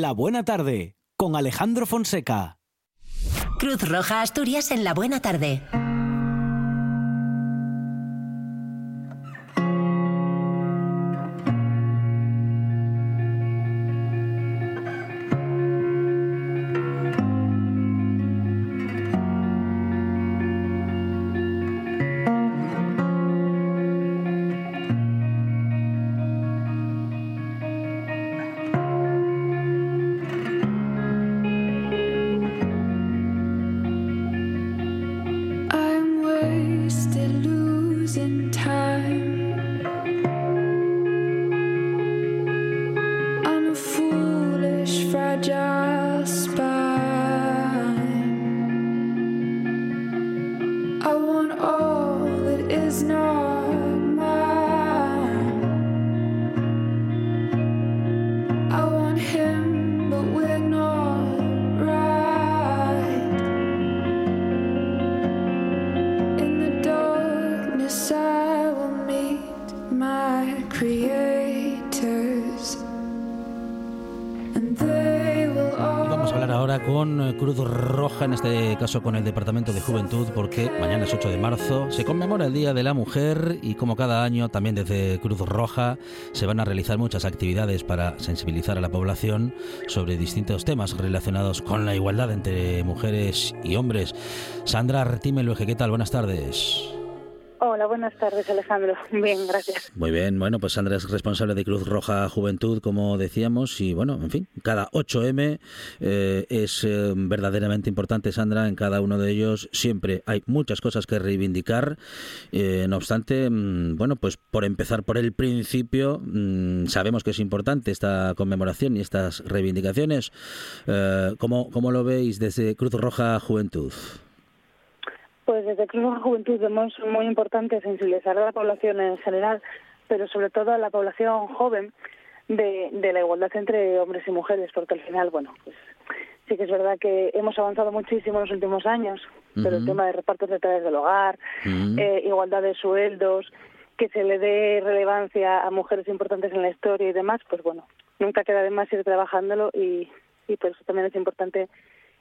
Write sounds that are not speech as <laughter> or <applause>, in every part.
La Buena Tarde con Alejandro Fonseca. Cruz Roja Asturias en La Buena Tarde. Con el Departamento de Juventud, porque mañana es 8 de marzo, se conmemora el Día de la Mujer y como cada año también desde Cruz Roja se van a realizar muchas actividades para sensibilizar a la población sobre distintos temas relacionados con la igualdad entre mujeres y hombres. Sandra Retímelo, ¿qué tal? Buenas tardes. Buenas tardes Alejandro. <laughs> Bien, gracias. Muy bien, bueno, pues Sandra es responsable de Cruz Roja Juventud, como decíamos, y bueno, en fin, cada 8M eh, es eh, verdaderamente importante, Sandra, en cada uno de ellos siempre hay muchas cosas que reivindicar. Eh, no obstante, mm, bueno, pues por empezar por el principio, mm, sabemos que es importante esta conmemoración y estas reivindicaciones. ¿cómo, ¿Cómo lo veis desde Cruz Roja Juventud? Pues desde Cruz Juventud vemos muy importante sensibilizar a la población en general, pero sobre todo a la población joven de, la igualdad entre hombres y mujeres, porque al final, bueno, pues sí que es verdad que hemos avanzado muchísimo en los últimos años, pero el tema de repartos de tareas del hogar, eh, igualdad de sueldos, que se le dé relevancia a mujeres importantes en la historia y demás, pues bueno, nunca queda de más ir trabajándolo y, y por eso también es importante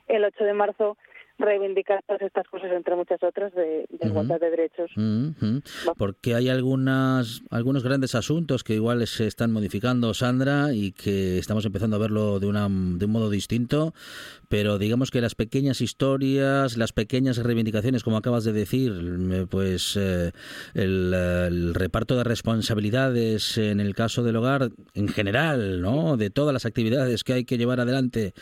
el 8 de marzo reivindicar todas estas cosas, entre muchas otras, de, igualdad de derechos. Porque hay algunas, algunos grandes asuntos que igual se están modificando, Sandra, y que estamos empezando a verlo de, una, de un modo distinto, pero digamos que las pequeñas historias, las pequeñas reivindicaciones, como acabas de decir, pues eh, el, reparto de responsabilidades en el caso del hogar en general, ¿no? De todas las actividades que hay que llevar adelante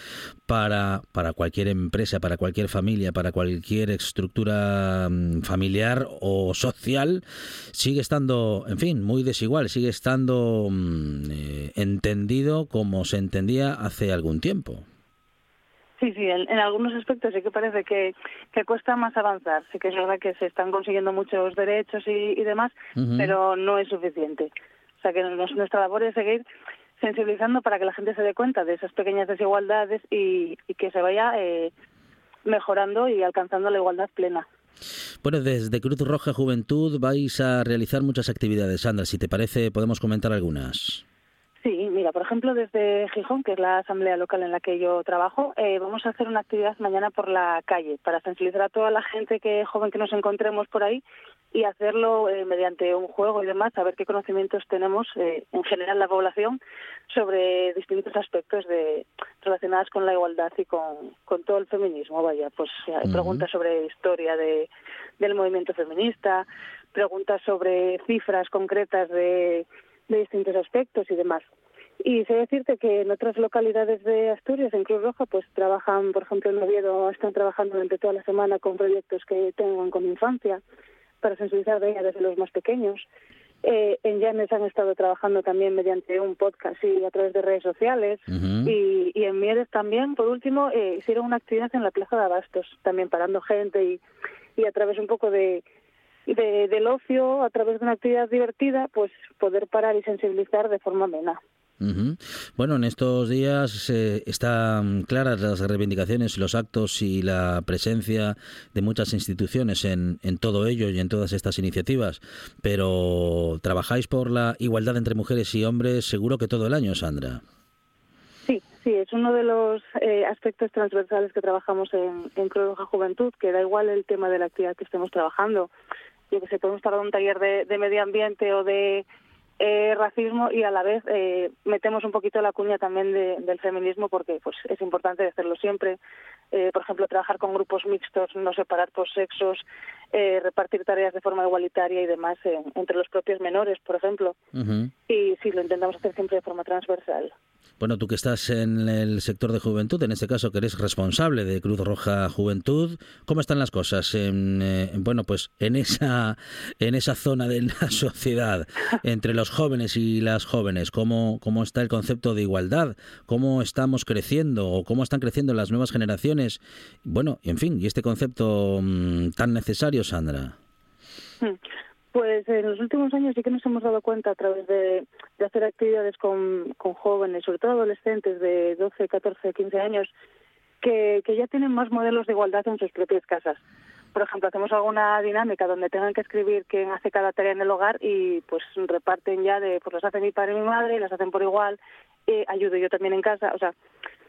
para, para cualquier empresa, para cualquier familia para cualquier estructura mm, familiar o social, sigue estando, en fin, muy desigual, sigue estando mm, eh, entendido como se entendía hace algún tiempo. Sí, sí, en, algunos aspectos sí que parece que, que, cuesta más avanzar. Sí que es verdad que se están consiguiendo muchos derechos y, demás, pero no es suficiente. O sea que nuestra labor es seguir sensibilizando para que la gente se dé cuenta de esas pequeñas desigualdades y, y que se vaya eh, mejorando y alcanzando la igualdad plena. Bueno, desde Cruz Roja Juventud vais a realizar muchas actividades. Sandra, si te parece, podemos comentar algunas. Sí, mira, por ejemplo, desde Gijón, que es la asamblea local en la que yo trabajo, eh, vamos a hacer una actividad mañana por la calle para sensibilizar a toda la gente que joven que nos encontremos por ahí y hacerlo eh, mediante un juego y demás, saber qué conocimientos tenemos eh, en general la población sobre distintos aspectos de relacionados con la igualdad y con, con todo el feminismo. Vaya, pues hay preguntas sobre historia de, del movimiento feminista, preguntas sobre cifras concretas de, de distintos aspectos y demás. Y sé decirte que en otras localidades de Asturias, en Cruz Roja, pues trabajan, por ejemplo, en Oviedo, están trabajando durante toda la semana con proyectos que tengan con infancia para sensibilizar de ella desde los más pequeños. Eh, en Llanes han estado trabajando también mediante un podcast y a través de redes sociales. y, y, en Mieres también, por último, eh, hicieron una actividad en la Plaza de Abastos, también parando gente y, y a través un poco de, de, del ocio, a través de una actividad divertida, pues poder parar y sensibilizar de forma amena. Bueno, en estos días eh, están claras las reivindicaciones, los actos y la presencia de muchas instituciones en, en todo ello y en todas estas iniciativas, pero trabajáis por la igualdad entre mujeres y hombres seguro que todo el año, Sandra. Sí, Sí, es uno de los eh, aspectos transversales que trabajamos en, en Cruz Roja Juventud, que da igual el tema de la actividad que estemos trabajando. Yo que sé, podemos estar en un taller de, de medio ambiente o de eh, racismo y a la vez eh, metemos un poquito la cuña también de, del feminismo porque pues es importante hacerlo siempre. Eh, por ejemplo, trabajar con grupos mixtos, no separar por sexos, eh, repartir tareas de forma igualitaria y demás entre los propios menores, por ejemplo. Y sí, lo intentamos hacer siempre de forma transversal. Bueno, tú que estás en el sector de juventud, en este caso que eres responsable de Cruz Roja Juventud, ¿cómo están las cosas en, eh, bueno, pues en esa en esa zona de la <laughs> sociedad entre los jóvenes y las jóvenes? ¿Cómo cómo está el concepto de igualdad? ¿Cómo estamos creciendo o cómo están creciendo las nuevas generaciones? Bueno, en fin, y este concepto mmm, tan necesario, Sandra. Hmm. Pues en los últimos años sí que nos hemos dado cuenta a través de, hacer actividades con, con, jóvenes, sobre todo adolescentes de 12, 14, 15 años, que, que ya tienen más modelos de igualdad en sus propias casas. Por ejemplo, hacemos alguna dinámica donde tengan que escribir quién hace cada tarea en el hogar y pues reparten ya de, pues las hace mi padre y mi madre y las hacen por igual, eh, ayudo yo también en casa, o sea,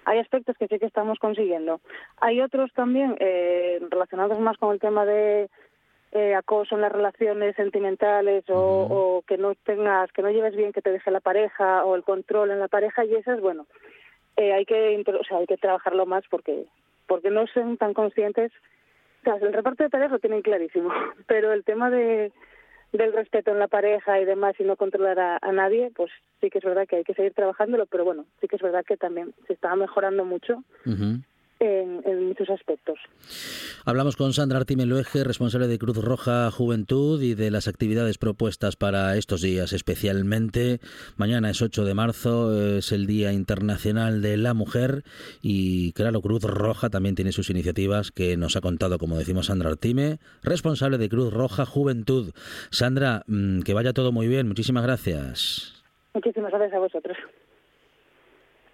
hay aspectos que sí que estamos consiguiendo. Hay otros también eh, relacionados más con el tema de eh, acoso en las relaciones sentimentales o, o, que no tengas, que no lleves bien que te deje la pareja o el control en la pareja y esas, bueno, eh, hay que, o sea, hay que trabajarlo más porque, porque no son tan conscientes. O sea, el reparto de tareas lo tienen clarísimo, <laughs> pero el tema de del respeto en la pareja y demás y no controlar a, a nadie, pues sí que es verdad que hay que seguir trabajándolo, pero bueno, sí que es verdad que también se está mejorando mucho. Uh -huh en, en, muchos aspectos. Hablamos con Sandra Artimelueje, responsable de Cruz Roja Juventud y de las actividades propuestas para estos días, especialmente mañana es 8 de marzo, es el Día Internacional de la Mujer y claro, Cruz Roja también tiene sus iniciativas que nos ha contado, como decimos, Sandra Artime, responsable de Cruz Roja Juventud. Sandra, mm, que vaya todo muy bien, muchísimas gracias. Muchísimas gracias a vosotros.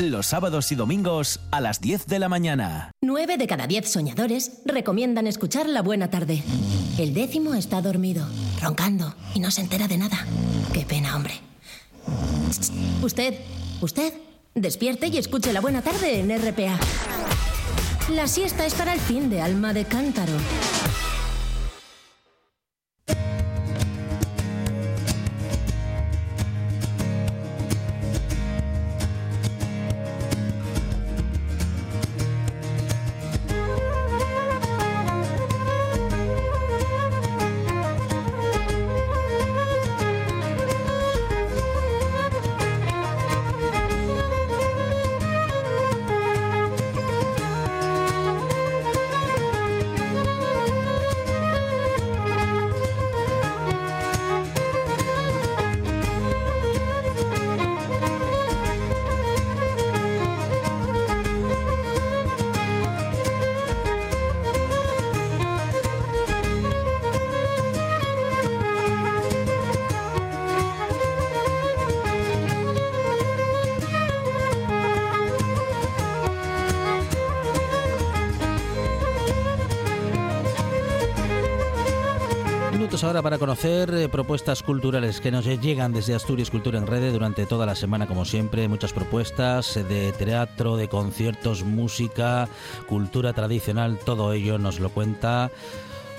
Los sábados y domingos a las 10 de la mañana. 9 de cada 10 soñadores recomiendan escuchar La Buena Tarde. El décimo está dormido, roncando y no se entera de nada. Qué pena, hombre. Usted, usted, despierte y escuche La Buena Tarde en RPA. La siesta es para el fin de alma de cántaro. Ahora para conocer eh, propuestas culturales que nos llegan desde Asturias Cultura en Red durante toda la semana, como siempre. Muchas propuestas de teatro, de conciertos, música, cultura tradicional, todo ello nos lo cuenta.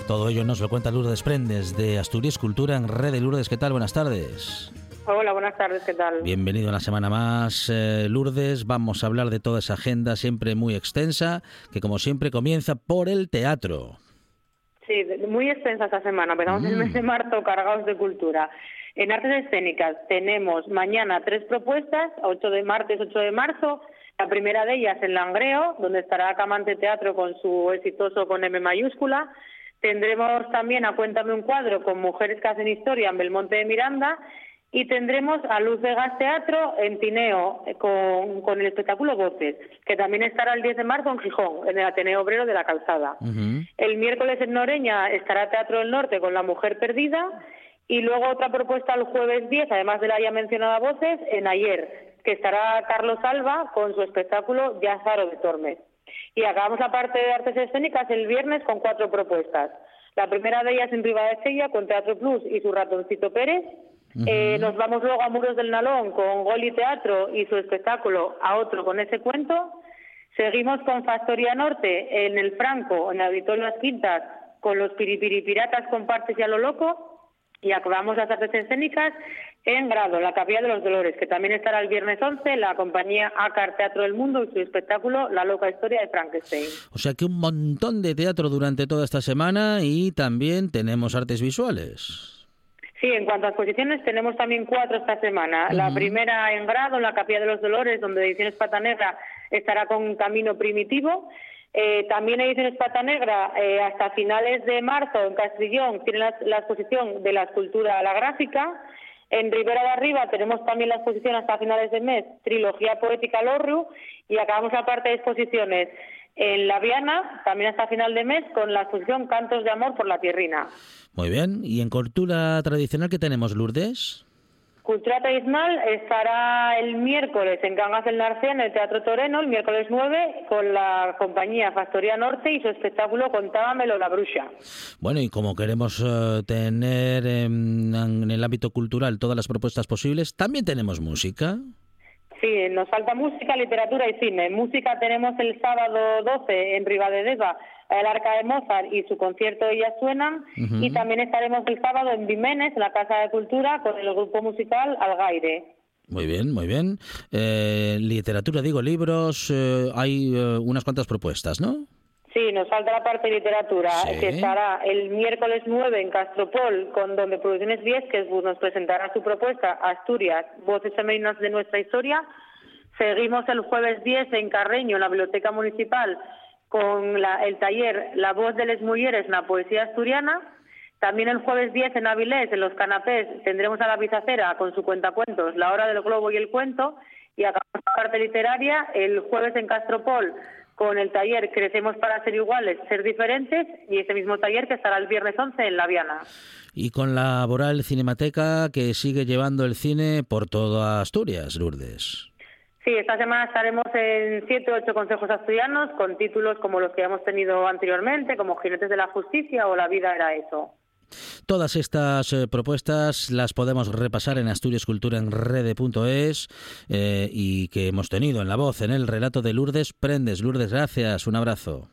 Todo ello nos lo cuenta Lourdes Prendes de Asturias Cultura en Red. Lourdes, ¿qué tal? Buenas tardes. Hola, buenas tardes, ¿qué tal? Bienvenido una semana más, eh, Lourdes. Vamos a hablar de toda esa agenda siempre muy extensa, que como siempre comienza por el teatro. Sí, muy extensa esta semana. Empezamos mm. el mes de marzo cargados de cultura. En artes escénicas tenemos mañana tres propuestas, 8 de martes, 8 de marzo. La primera de ellas en Langreo, donde estará Camante Teatro con su exitoso con M mayúscula. Tendremos también a Cuéntame un cuadro con mujeres que hacen historia en Belmonte de Miranda. Y tendremos a Luz de Gas Teatro en Tineo eh, con, con el espectáculo Voces, que también estará el 10 de marzo en Gijón, en el Ateneo Obrero de la Calzada. El miércoles en Noreña estará Teatro del Norte con La Mujer Perdida y luego otra propuesta el jueves 10, además de la ya mencionada Voces, en Ayer, que estará Carlos Alba con su espectáculo Yazaro de Tormes. Y acabamos la parte de artes escénicas el viernes con cuatro propuestas. La primera de ellas en Ribadesella con Teatro Plus y su ratoncito Pérez. Eh, nos vamos luego a Muros del Nalón con Goli Teatro y su espectáculo A Otro con ese cuento. Seguimos con Factoría Norte en el Franco, en el Auditorio Las Quintas, con los Piripiripiratas con Partes y a lo Loco. Y acabamos las artes escénicas en Grado, la Capilla de los Dolores, que también estará el viernes 11 la compañía ACAR Teatro del Mundo y su espectáculo La Loca Historia de Frankenstein. O sea que un montón de teatro durante toda esta semana y también tenemos artes visuales. Sí, en cuanto a exposiciones, tenemos también cuatro esta semana. La primera en Grado, en la Capilla de los Dolores, donde Ediciones Pata Negra estará con Camino Primitivo. Eh, también Ediciones Pata Negra, eh, hasta finales de marzo, en Castrillón, tiene la, la exposición de la escultura a la gráfica. En Ribera de Arriba tenemos también la exposición hasta finales de mes, Trilogía Poética Lorru, y acabamos la parte de exposiciones en La Viana, también hasta final de mes, con la exposición Cantos de Amor por la Tierrina. Muy bien. ¿Y en cultura tradicional qué tenemos, Lourdes? Cultura tradicional estará el miércoles en Cangas del Narcea, en el Teatro Toreno, el miércoles 9, con la compañía Factoría Norte y su espectáculo Contábamelo la Bruxa. Bueno, y como queremos eh, tener en, en el ámbito cultural todas las propuestas posibles, también tenemos música. Sí, nos falta música, literatura y cine. Música tenemos el sábado 12 en Ribadedeva, el Arca de Mozart y su concierto Ellas Suenan. Y también estaremos el sábado en Vimenes, en la Casa de Cultura, con el grupo musical Algaire. Muy bien, muy bien. Eh, literatura, digo, libros, eh, hay eh, unas cuantas propuestas, ¿no? Sí, nos falta la parte de literatura, Sí. que estará el miércoles 9 en Castropol, con donde Producciones Viesques pues, nos presentará su propuesta Asturias, voces femeninas de nuestra historia. Seguimos el jueves 10 en Carreño, en la Biblioteca Municipal, con la- el taller La voz de las mujeres en la poesía asturiana. También el jueves 10 en Avilés, en los canapés, tendremos a la Bizacera con su cuentacuentos La hora del globo y el cuento. Y acabamos la parte literaria el jueves en Castropol con el taller Crecemos para ser iguales, ser diferentes y ese mismo taller que estará el viernes 11 en La Viana. Y con la Boral Cinemateca que sigue llevando el cine por toda Asturias, Lourdes. Sí, esta semana estaremos en siete o ocho consejos asturianos con títulos como los que hemos tenido anteriormente, como Jinetes de la Justicia o La vida era eso. Todas estas eh, propuestas las podemos repasar en asturiasculturaenrede.es eh, y que hemos tenido en la voz, en el relato de Lourdes Prendes. Lourdes, gracias, un abrazo.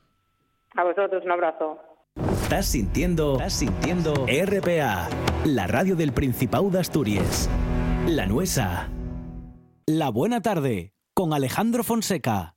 A vosotros un abrazo. Estás sintiendo, estás sintiendo RPA, la radio del Principado de Asturias. La Nuesa. La Buena Tarde, con Alejandro Fonseca.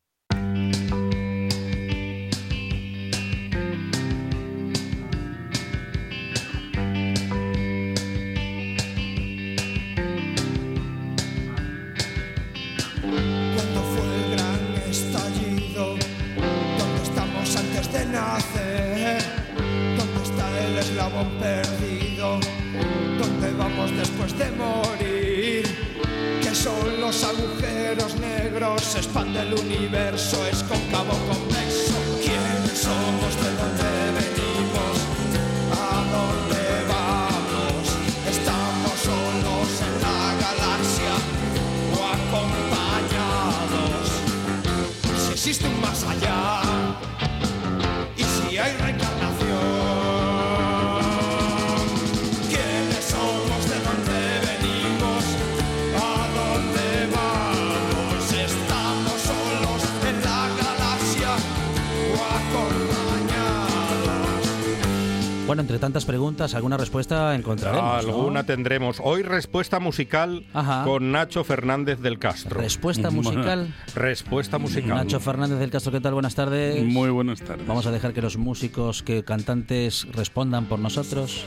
Entre tantas preguntas, alguna respuesta encontraremos. ¿no? Alguna tendremos. Hoy respuesta musical Ajá. con Nacho Fernández del Castro. Respuesta musical. <laughs> Respuesta musical. Nacho Fernández del Castro, ¿qué tal? Buenas tardes. Muy buenas tardes. Vamos a dejar que los músicos, que cantantes respondan por nosotros.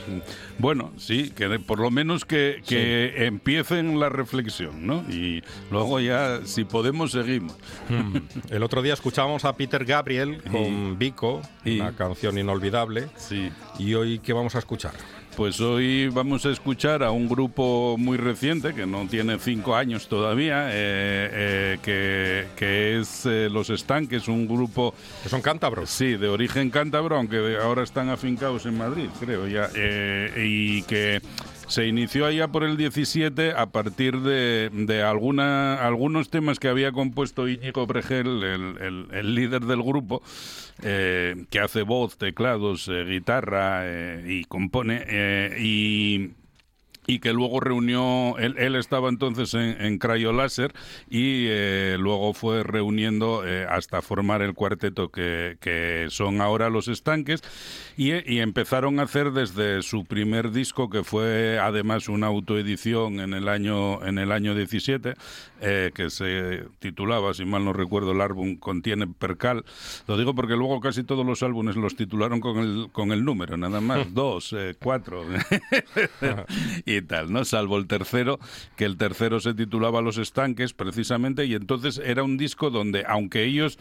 Bueno, sí, que por lo menos que, que empiecen la reflexión, ¿no? Y luego ya, si podemos, seguimos. Mm. El otro día escuchábamos a Peter Gabriel con Vico, Y- una canción inolvidable. Sí. ¿Y hoy qué vamos a escuchar? pues hoy vamos a escuchar a un grupo muy reciente, que no tiene cinco años todavía, eh, eh, que, que es eh, Los Estanques, un grupo... Que son cántabros. Sí, de origen cántabro, aunque ahora están afincados en Madrid, creo ya, eh, y que se inició allá por el 17 a partir de, de alguna, algunos temas que había compuesto Íñigo Bregel, el, el- el líder del grupo, eh, que hace voz, teclados, eh, guitarra eh, y compone, eh, y y que luego reunió, él, él estaba entonces en, en Cryolaser y eh, luego fue reuniendo eh, hasta formar el cuarteto que, que son ahora los estanques y, y empezaron a hacer desde su primer disco que fue además una autoedición en el año en el año 17 eh, que se titulaba si mal no recuerdo el álbum contiene percal. Lo digo porque luego casi todos los álbumes los titularon con el con el número nada más <laughs> dos cuatro. y <laughs> tal, ¿no? Salvo el tercero, que el tercero se titulaba Los Estanques, precisamente, y entonces era un disco donde, aunque ellos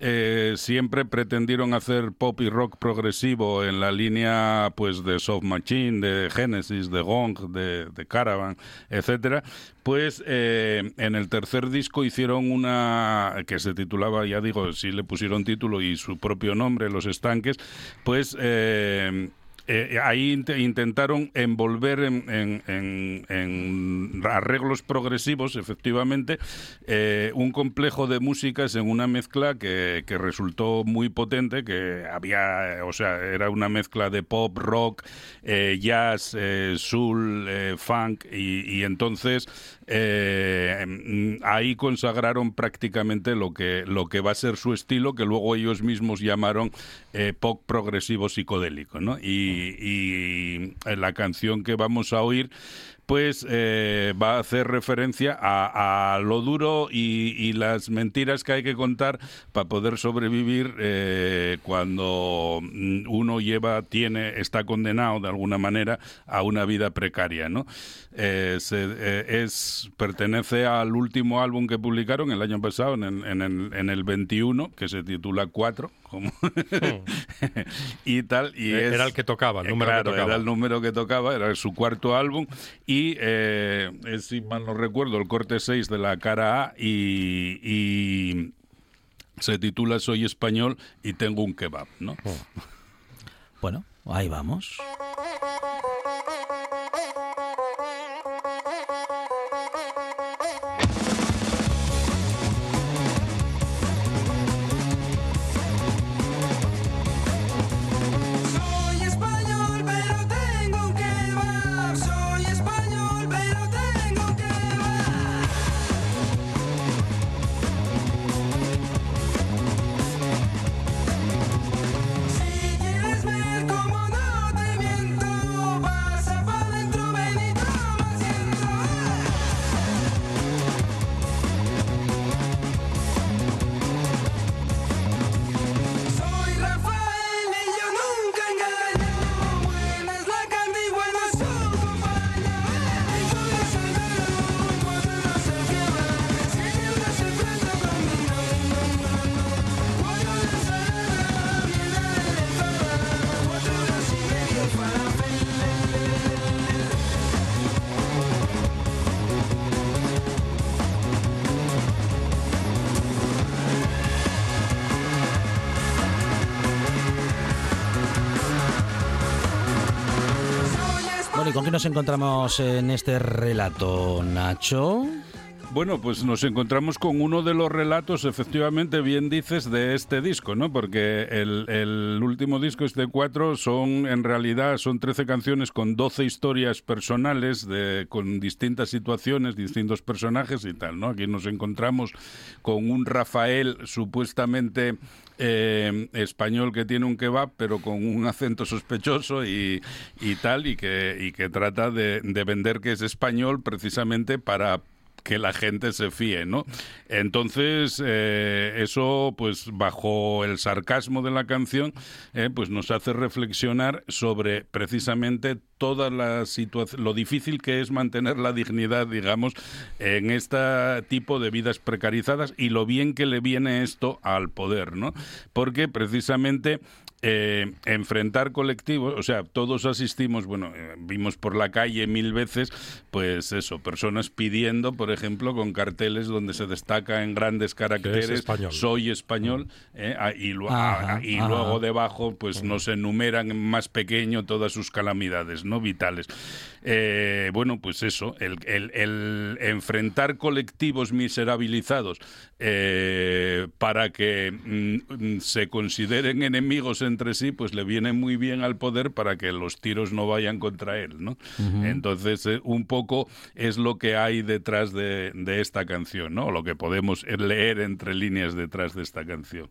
eh, siempre pretendieron hacer pop y rock progresivo en la línea, pues, de Soft Machine, de Genesis, de Gong, de, Caravan, etcétera, pues eh, en el tercer disco hicieron una que se titulaba, ya digo, sí le pusieron título y su propio nombre, Los Estanques, pues eh, eh, ahí int- intentaron envolver en, en- en- en arreglos progresivos, efectivamente, eh, un complejo de músicas en una mezcla que, que resultó muy potente, que había, o sea, era una mezcla de pop, rock, eh, jazz, eh, soul, eh, funk, y, y entonces eh, mm, ahí consagraron prácticamente lo que, lo que va a ser su estilo, que luego ellos mismos llamaron eh, pop progresivo psicodélico, ¿no? Y, y la canción que vamos a oír pues eh, va a hacer referencia a, a lo duro y, y las mentiras que hay que contar para poder sobrevivir eh, cuando mm, uno lleva, tiene, está condenado de alguna manera a una vida precaria, ¿no? Eh, se- es pertenece al último álbum que publicaron el año pasado, en el, en el, en el 21, que se titula 4, como <laughs> y tal. Y es- era el que tocaba, el número que claro, tocaba. Era el número que tocaba, era su cuarto álbum y, eh, es, si mal no recuerdo, el corte 6 de la cara A y, y se titula Soy español y tengo un kebab, ¿no? Bueno, ahí vamos. Nos encontramos en este relato, Nacho? Bueno, pues nos encontramos con uno de los relatos, efectivamente, bien dices, de este disco, ¿no? Porque el, último disco, este 4, son, en realidad, son 13 canciones con 12 historias personales, de, con distintas situaciones, distintos personajes y tal, ¿no? Aquí nos encontramos con un Rafael supuestamente eh, español que tiene un kebab, pero con un acento sospechoso y, y tal, y que, y que trata de, de vender que es español precisamente para que la gente se fíe, ¿no? Entonces, eh, eso, pues bajo el sarcasmo de la canción, eh, pues nos hace reflexionar sobre precisamente toda la situación, lo difícil que es mantener la dignidad, digamos, en este tipo de vidas precarizadas y lo bien que le viene esto al poder, ¿no? Porque precisamente eh, enfrentar colectivos, o sea, todos asistimos, bueno, eh, vimos por la calle mil veces, pues eso, personas pidiendo, por ejemplo, con carteles donde se destaca en grandes caracteres, español. soy español, eh, ah, y, lu- Ajá, ah, y ajá. luego debajo, pues nos enumeran en más pequeño todas sus calamidades, ¿no? Vitales. Eh, bueno, pues eso, el, el- el enfrentar colectivos miserabilizados eh, para que mm, mm, se consideren enemigos entre sí, pues le viene muy bien al poder para que los tiros no vayan contra él, ¿no? Entonces, eh, un poco es lo que hay detrás de, de esta canción, ¿no? Lo que podemos leer entre líneas detrás de esta canción.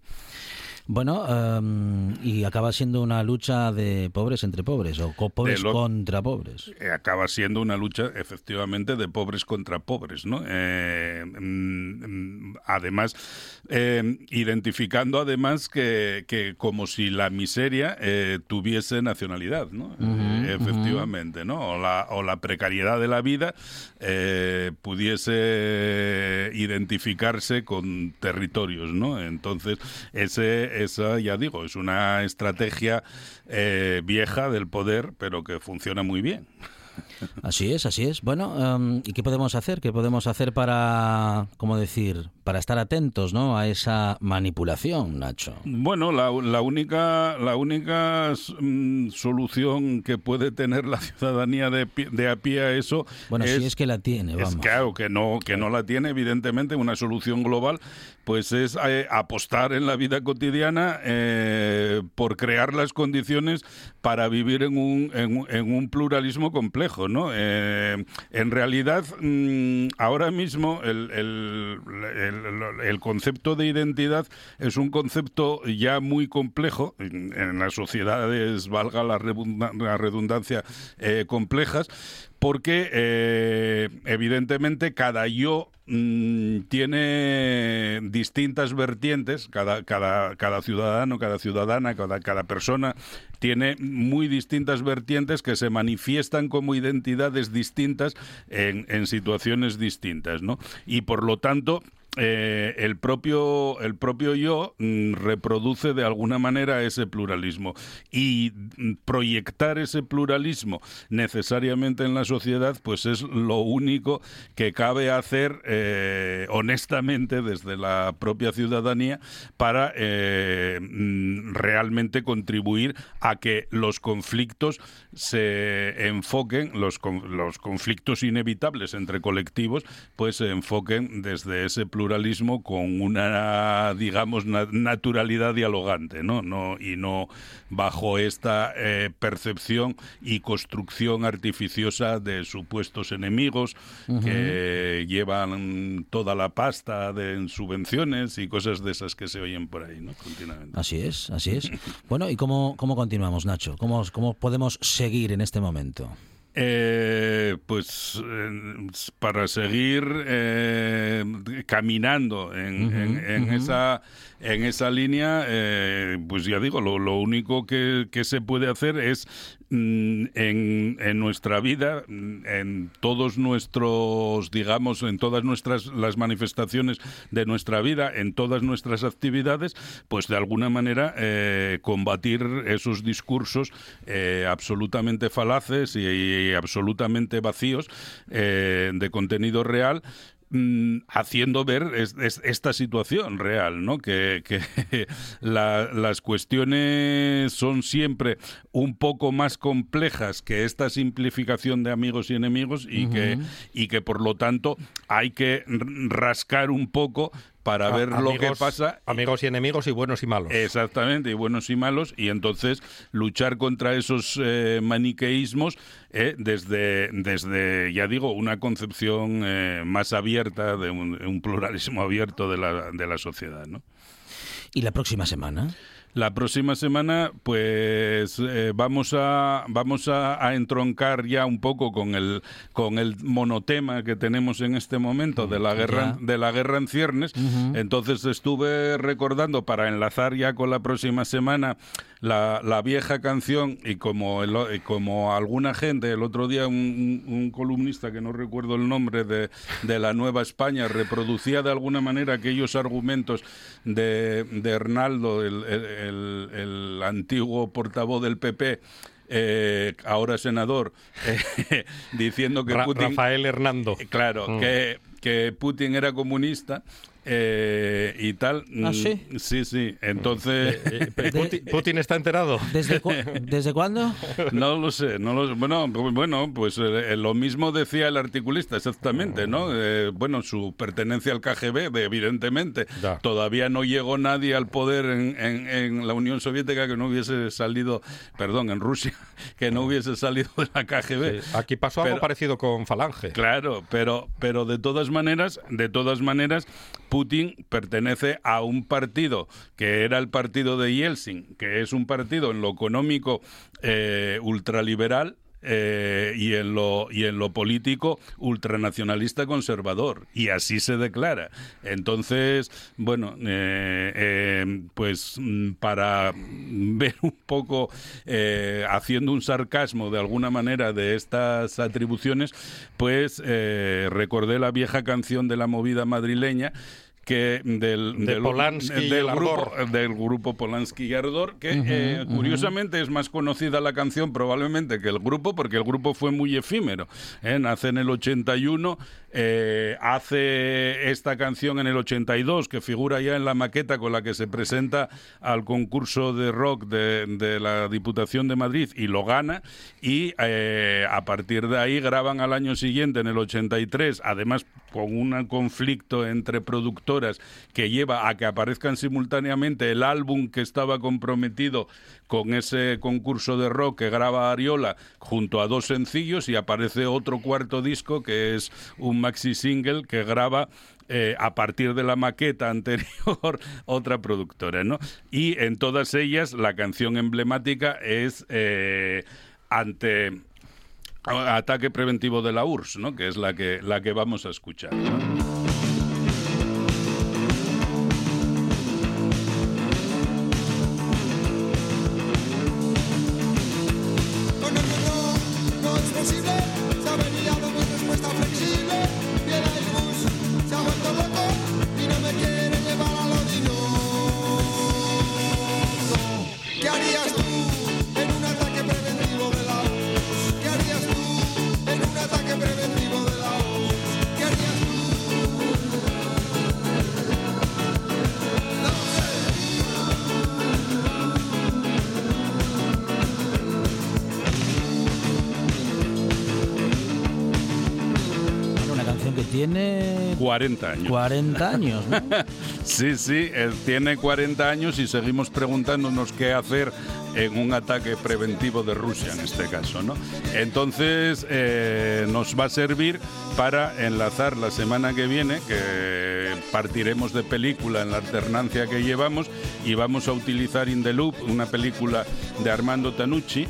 Bueno, em, y acaba siendo una lucha de pobres entre pobres o co- pobres lo- contra pobres. eh, acaba siendo una lucha efectivamente de pobres contra pobres, ¿no? Eh, mm, mm, además, eh, identificando además que, que como si la miseria eh, tuviese nacionalidad, ¿no? Efectivamente, ¿no? O la, o la precariedad de la vida eh, pudiese identificarse con territorios, ¿no? Entonces, ese, esa, ya digo, es una estrategia eh, vieja del poder, pero que funciona muy bien. <laughs> Así es, así es. Bueno, em, ¿y qué podemos hacer? ¿Qué podemos hacer para, cómo decir, para estar atentos, ¿no? A esa manipulación, Nacho. Bueno, la, la única, la única mm, solución que puede tener la <laughs> ciudadanía de, de a pie a eso Bueno, es, si es que la tiene, es vamos. claro que no, que no la tiene, evidentemente, una solución global, pues es eh, apostar en la vida cotidiana eh, por crear las condiciones para vivir en un, en, en un pluralismo complejo, ¿no? Eh, en realidad, mm, ahora mismo el, el- el- concepto de identidad es un concepto ya muy complejo en, en las sociedades, valga la, redunda- la redundancia, complejas, porque eh, evidentemente cada yo mm, tiene distintas vertientes, cada, ciudadano, cada ciudadana, cada, cada persona tiene muy distintas vertientes que se manifiestan como identidades distintas en, en situaciones distintas, ¿no? Y por lo tanto, eh, el propio el propio yo mm, reproduce de alguna manera ese pluralismo. Y proyectar ese pluralismo necesariamente en la sociedad pues es lo único que cabe hacer eh, honestamente desde la propia ciudadanía para eh, mm, realmente contribuir a que los conflictos se enfoquen los, los conflictos inevitables entre colectivos pues se enfoquen desde ese pluralismo con una digamos na- naturalidad dialogante no no y no bajo esta eh, percepción y construcción artificiosa de supuestos enemigos que llevan toda la pasta de en subvenciones y cosas de esas que se oyen por ahí no continuamente Así es, así es. <laughs> Bueno, ¿y cómo, cómo continuamos, Nacho? ¿Cómo, ¿Cómo podemos seguir en este momento? Eh, pues eh, para seguir eh, caminando en, en- en esa en esa línea, eh, pues ya digo, lo, lo único que, que se puede hacer es en, en nuestra vida, mm, en todos nuestros, digamos, en todas nuestras las manifestaciones de nuestra vida, en todas nuestras actividades, pues de alguna manera eh, combatir esos discursos eh, absolutamente falaces y, y absolutamente vacíos eh, de contenido real mm, haciendo ver es- es- esta situación real, ¿no? Que, que <laughs> la- las cuestiones son siempre un poco más complejas que esta simplificación de amigos y enemigos y que y que por lo tanto hay que rascar un poco para A- ver lo que pasa Amigos y enemigos y buenos y malos. Exactamente, y buenos y malos, y entonces luchar contra esos eh, maniqueísmos eh, desde, desde, ya digo, una concepción eh, más abierta, de un, un pluralismo abierto de la, de la sociedad. ¿no? ¿Y la próxima semana? La próxima semana, pues eh, vamos a vamos a, a entroncar ya un poco con el con el monotema que tenemos en este momento de la guerra ya. de la guerra en ciernes. Entonces estuve recordando para enlazar ya con la próxima semana la, la vieja canción y como el como alguna gente el otro día un, un- un columnista que no recuerdo el nombre de, de la Nueva España reproducía de alguna manera aquellos argumentos de, de Hernaldo, el, el- el- el antiguo portavoz del PP. eh, ahora senador, <laughs> eh, diciendo que Ra- Putin, Rafael Hernando. Claro, Mm. que, que Putin era comunista eh, y tal. ¿Ah, Mm, sí? Sí, sí. Entonces. Eh, eh, Putin, Putin está enterado. ¿Desde, cu- <laughs> ¿Desde cuándo? No lo sé, no lo. Bueno, bueno pues eh, lo mismo decía el articulista, exactamente, ¿no? Eh, bueno, su pertenencia al KGB, de- evidentemente. Todavía no llegó nadie al poder en, en- en la Unión Soviética que no hubiese salido, perdón, en Rusia, <laughs> que no hubiese salido de la KGB. Sí, Aquí pasó algo parecido con Falange. Claro, pero, pero de todas maneras, de todas maneras, Putin pertenece a un partido que era el partido de Yeltsin, que es un partido en lo económico eh, ultraliberal. eh, y en lo y en lo político ultranacionalista conservador y así se declara entonces bueno eh, pues mm, para <laughs> ver un poco haciendo un sarcasmo de alguna manera de estas atribuciones pues recordé la vieja canción de la movida madrileña que del, De del- Polanski del el grupo, del grupo Polanski y Ardor, que eh, curiosamente es más conocida la canción probablemente que el grupo, porque el grupo fue muy efímero. ¿eh? Nace en el 81, eh, hace esta canción en el 82, que figura ya en la maqueta con la que se presenta al concurso de rock de, de la Diputación de Madrid y lo gana, y eh, a partir de ahí graban al año siguiente, en el 83, además con un conflicto entre productoras que lleva a que aparezcan simultáneamente el álbum que estaba comprometido con ese concurso de rock que graba Ariola junto a dos sencillos y aparece otro cuarto disco que es un maxi single que graba eh, a partir de la maqueta <laughs> anterior otra productora, ¿no? Y en todas ellas la canción emblemática es eh, ante ataque preventivo de la URSS, ¿no? Que es la que la que vamos a escuchar. ¿no? 40 años. 40 años, ¿no? <laughs> Sí, sí, él tiene 40 años y seguimos preguntándonos qué hacer en un ataque preventivo de Rusia, en este caso, ¿no? Entonces, eh, nos va a servir para enlazar la semana que viene, que partiremos de película en la alternancia que llevamos, y vamos a utilizar In the Loop, una película de Armando Tanucci,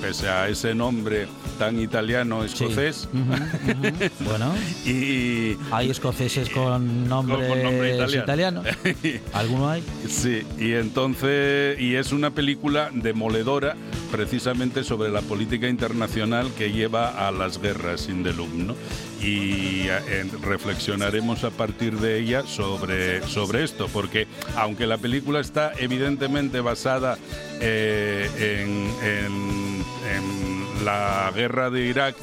pese a ese nombre tan italiano escocés. Ujú, ujú. <laughs> Bueno, Y, hay escoceses con nombres Con nombre italiano. italianos. <laughs> ¿Alguno hay? Sí, y entonces, y es una película demoledora precisamente sobre la política internacional que lleva a las guerras in the loop, ¿no? Y eh, reflexionaremos a partir de ella sobre, sobre esto, porque aunque la película está evidentemente basada eh, en, en- en la guerra de Irak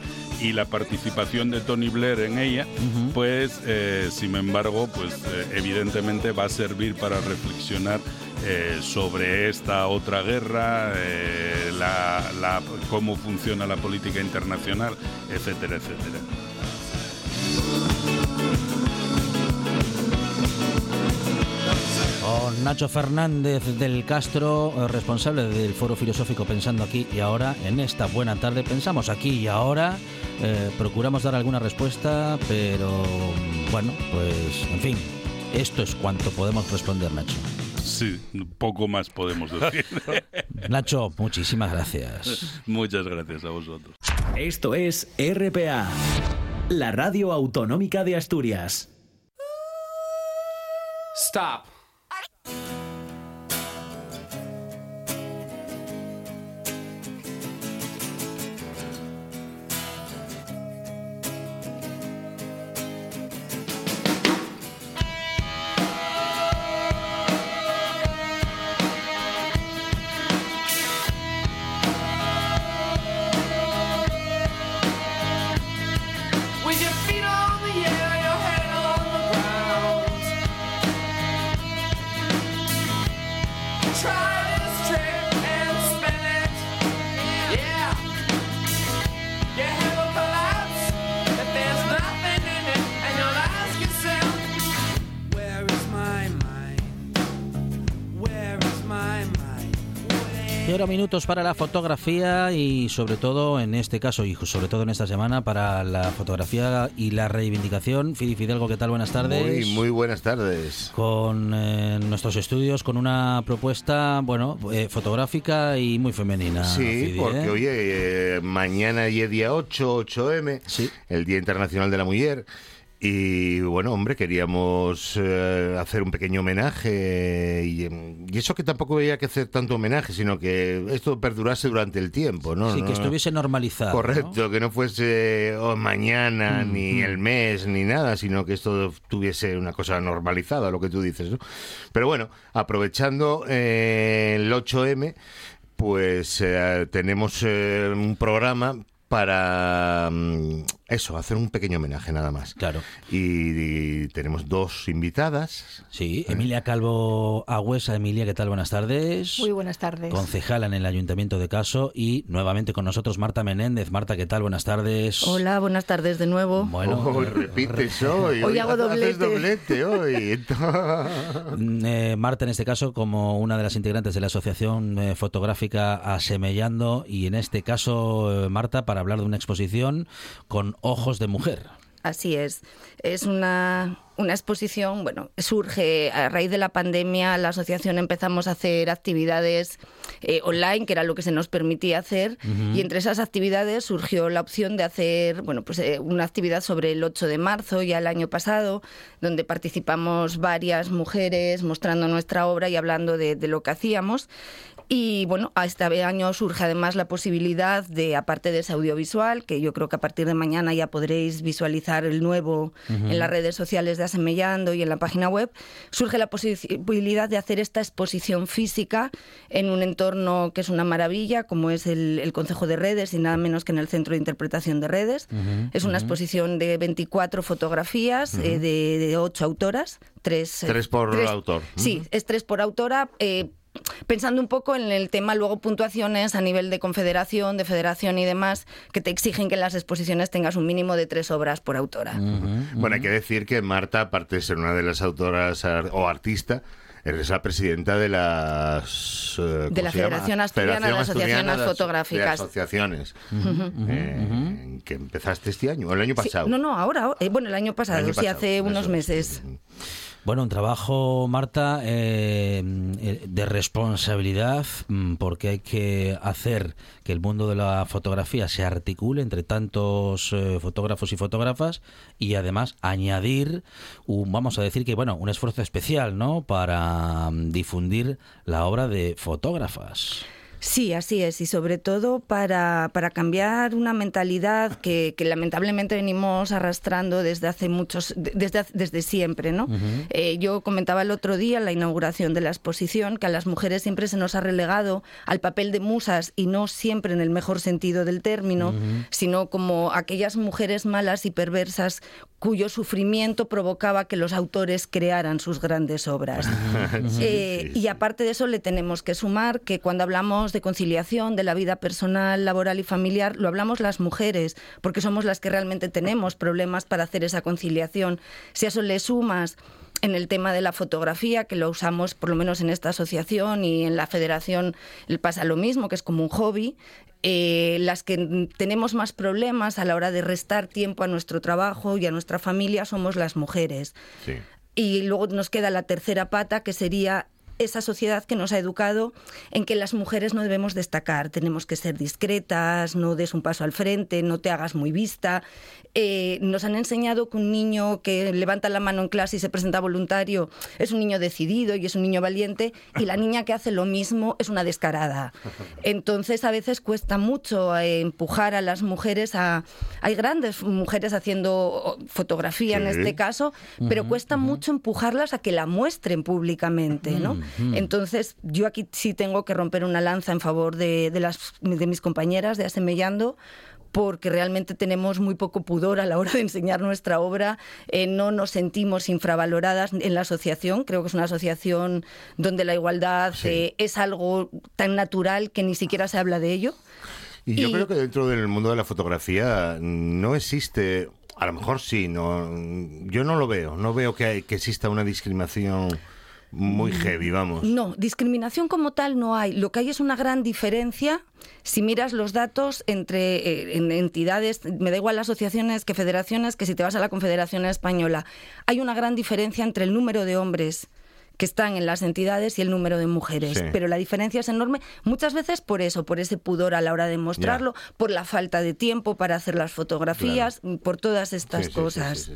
y la participación de Tony Blair en ella, pues eh, sin embargo, pues eh, evidentemente va a servir para reflexionar eh, sobre esta otra guerra, la- la- cómo funciona la política internacional, etcétera, etcétera. Con Nacho Fernández del Castro, eh, responsable del Foro Filosófico Pensando aquí y ahora, en esta buena tarde, pensamos aquí y ahora, eh, procuramos dar alguna respuesta, pero bueno, pues en fin, esto es cuanto podemos responder, Nacho. Sí, poco más podemos decir. <laughs> Nacho, muchísimas gracias. Muchas gracias a vosotros. Esto es RPA, la radio autonómica de Asturias. Stop. Cero minutos para la fotografía y sobre todo en este caso y sobre todo en esta semana para la fotografía y la reivindicación. Fidelgo, ¿qué tal? Buenas tardes. Muy, muy buenas tardes. Con eh, nuestros estudios con una propuesta, bueno, eh, fotográfica y muy femenina. Sí, Fidi, porque ¿eh? oye, eh, mañana y es día 8, 8M, Sí. el Día Internacional de la Mujer. Y bueno, hombre, queríamos eh, hacer un pequeño homenaje y, y eso que tampoco había que hacer tanto homenaje, sino que esto perdurase durante el tiempo, ¿no? Sí, No- que estuviese normalizado. ¿no? Correcto, que no fuese oh, mañana, Mm, ni el mes, ni nada, sino que esto tuviese una cosa normalizada, lo que tú dices, ¿no? Pero bueno, aprovechando eh, el 8M, pues eh, tenemos eh, un programa para mm, eso, hacer un pequeño homenaje nada más. Claro. Y, y tenemos dos invitadas. Sí, Emilia Calvo Agüesa. Emilia, ¿qué tal? Buenas tardes. Muy buenas tardes. Concejala en el Ayuntamiento de Caso y nuevamente con nosotros Marta Menéndez. Marta, ¿qué tal? Buenas tardes. Hola, buenas tardes de nuevo. Bueno, Hoy repites hoy. Hoy hago haces doblete. doblete hoy. <laughs> Mm, eh, Marta, en este caso, como una de las integrantes de la Asociación eh, Fotográfica Asemellando, y en este caso, eh, Marta, para hablar de una exposición con ojos de mujer. Así es. Es una, una exposición, bueno, surge a raíz de la pandemia, la asociación empezamos a hacer actividades eh, online, que era lo que se nos permitía hacer, y entre esas actividades surgió la opción de hacer, bueno, pues eh, una actividad sobre el 8 de marzo, ya el año pasado, donde participamos varias mujeres mostrando nuestra obra y hablando de, de lo que hacíamos. Y bueno, a este año surge además la posibilidad de, aparte de ese audiovisual, que yo creo que a partir de mañana ya podréis visualizar el nuevo en las redes sociales de Asemellando y en la página web, surge la posibilidad de hacer esta exposición física en un entorno que es una maravilla, como es el, el Consejo de Redes y nada menos que en el Centro de Interpretación de Redes. es una exposición de 24 fotografías eh, de, de 8 autoras. Tres, eh, Tres por tres- autor. Sí, es tres por autora. eh, Pensando un poco en el tema, luego puntuaciones a nivel de confederación, de federación y demás, que te exigen que en las exposiciones tengas un mínimo de tres obras por autora. Bueno, hay que decir que Marta, aparte de ser una de las autoras ar- o artista, eres la presidenta de las... eh, ¿cómo la? Federación Asturiana de Asociaciones de Fotográficas. de asociaciones. eh, que empezaste este año, o el año Sí, pasado. no, no, ahora, eh, bueno, el año pasado, El año sí, pasado, hace eso unos es. meses. Bueno, un trabajo, Marta, eh, eh, de responsabilidad, mm, porque hay que hacer que el mundo de la fotografía se articule entre tantos eh, fotógrafos y fotógrafas y además añadir, un, vamos a decir que, bueno, un esfuerzo especial, ¿no?, para mm, difundir la obra de fotógrafas. Sí, así es, y sobre todo para, para cambiar una mentalidad que, que lamentablemente venimos arrastrando desde hace muchos, de- desde, desde siempre, ¿no? Eh, yo comentaba el otro día en la inauguración de la exposición que a las mujeres siempre se nos ha relegado al papel de musas y no siempre en el mejor sentido del término, sino como aquellas mujeres malas y perversas cuyo sufrimiento provocaba que los autores crearan sus grandes obras. <laughs> Eh, y aparte de eso le tenemos que sumar que cuando hablamos de conciliación de la vida personal, laboral y familiar, lo hablamos las mujeres, porque somos las que realmente tenemos problemas para hacer esa conciliación. Si a eso le sumas en el tema de la fotografía, que lo usamos por lo menos en esta asociación y en la federación le pasa lo mismo, que es como un hobby, eh, las que tenemos más problemas a la hora de restar tiempo a nuestro trabajo y a nuestra familia somos las mujeres. Sí. Y luego nos queda la tercera pata, que sería esa sociedad que nos ha educado en que las mujeres no debemos destacar, tenemos que ser discretas, no des un paso al frente, no te hagas muy vista. Eh, nos han enseñado que un niño que levanta la mano en clase y se presenta voluntario es un niño decidido y es un niño valiente y la niña que hace lo mismo es una descarada. Entonces a veces cuesta mucho eh, empujar a las mujeres a... Hay grandes mujeres haciendo fotografía en este caso, pero cuesta mucho empujarlas a que la muestren públicamente, ¿no? Entonces yo aquí sí tengo que romper una lanza en favor de, de las, de mis compañeras de Asemellando porque realmente tenemos muy poco pudor a la hora de enseñar nuestra obra, eh, no nos sentimos infravaloradas en la asociación, creo que es una asociación donde la igualdad eh, es algo tan natural que ni siquiera se habla de ello. Y yo creo que dentro del mundo de la fotografía no existe, a lo mejor sí, no, yo no lo veo, no veo que, que exista una discriminación muy Mm. heavy, vamos. No, discriminación como tal no hay. Lo que hay es una gran diferencia si miras los datos entre eh, en entidades, me da igual asociaciones que federaciones, que si te vas a la Confederación Española. Hay una gran diferencia entre el número de hombres que están en las entidades y el número de mujeres. Sí. Pero la diferencia es enorme, muchas veces por eso, por ese pudor a la hora de mostrarlo, por la falta de tiempo para hacer las fotografías, por todas estas cosas.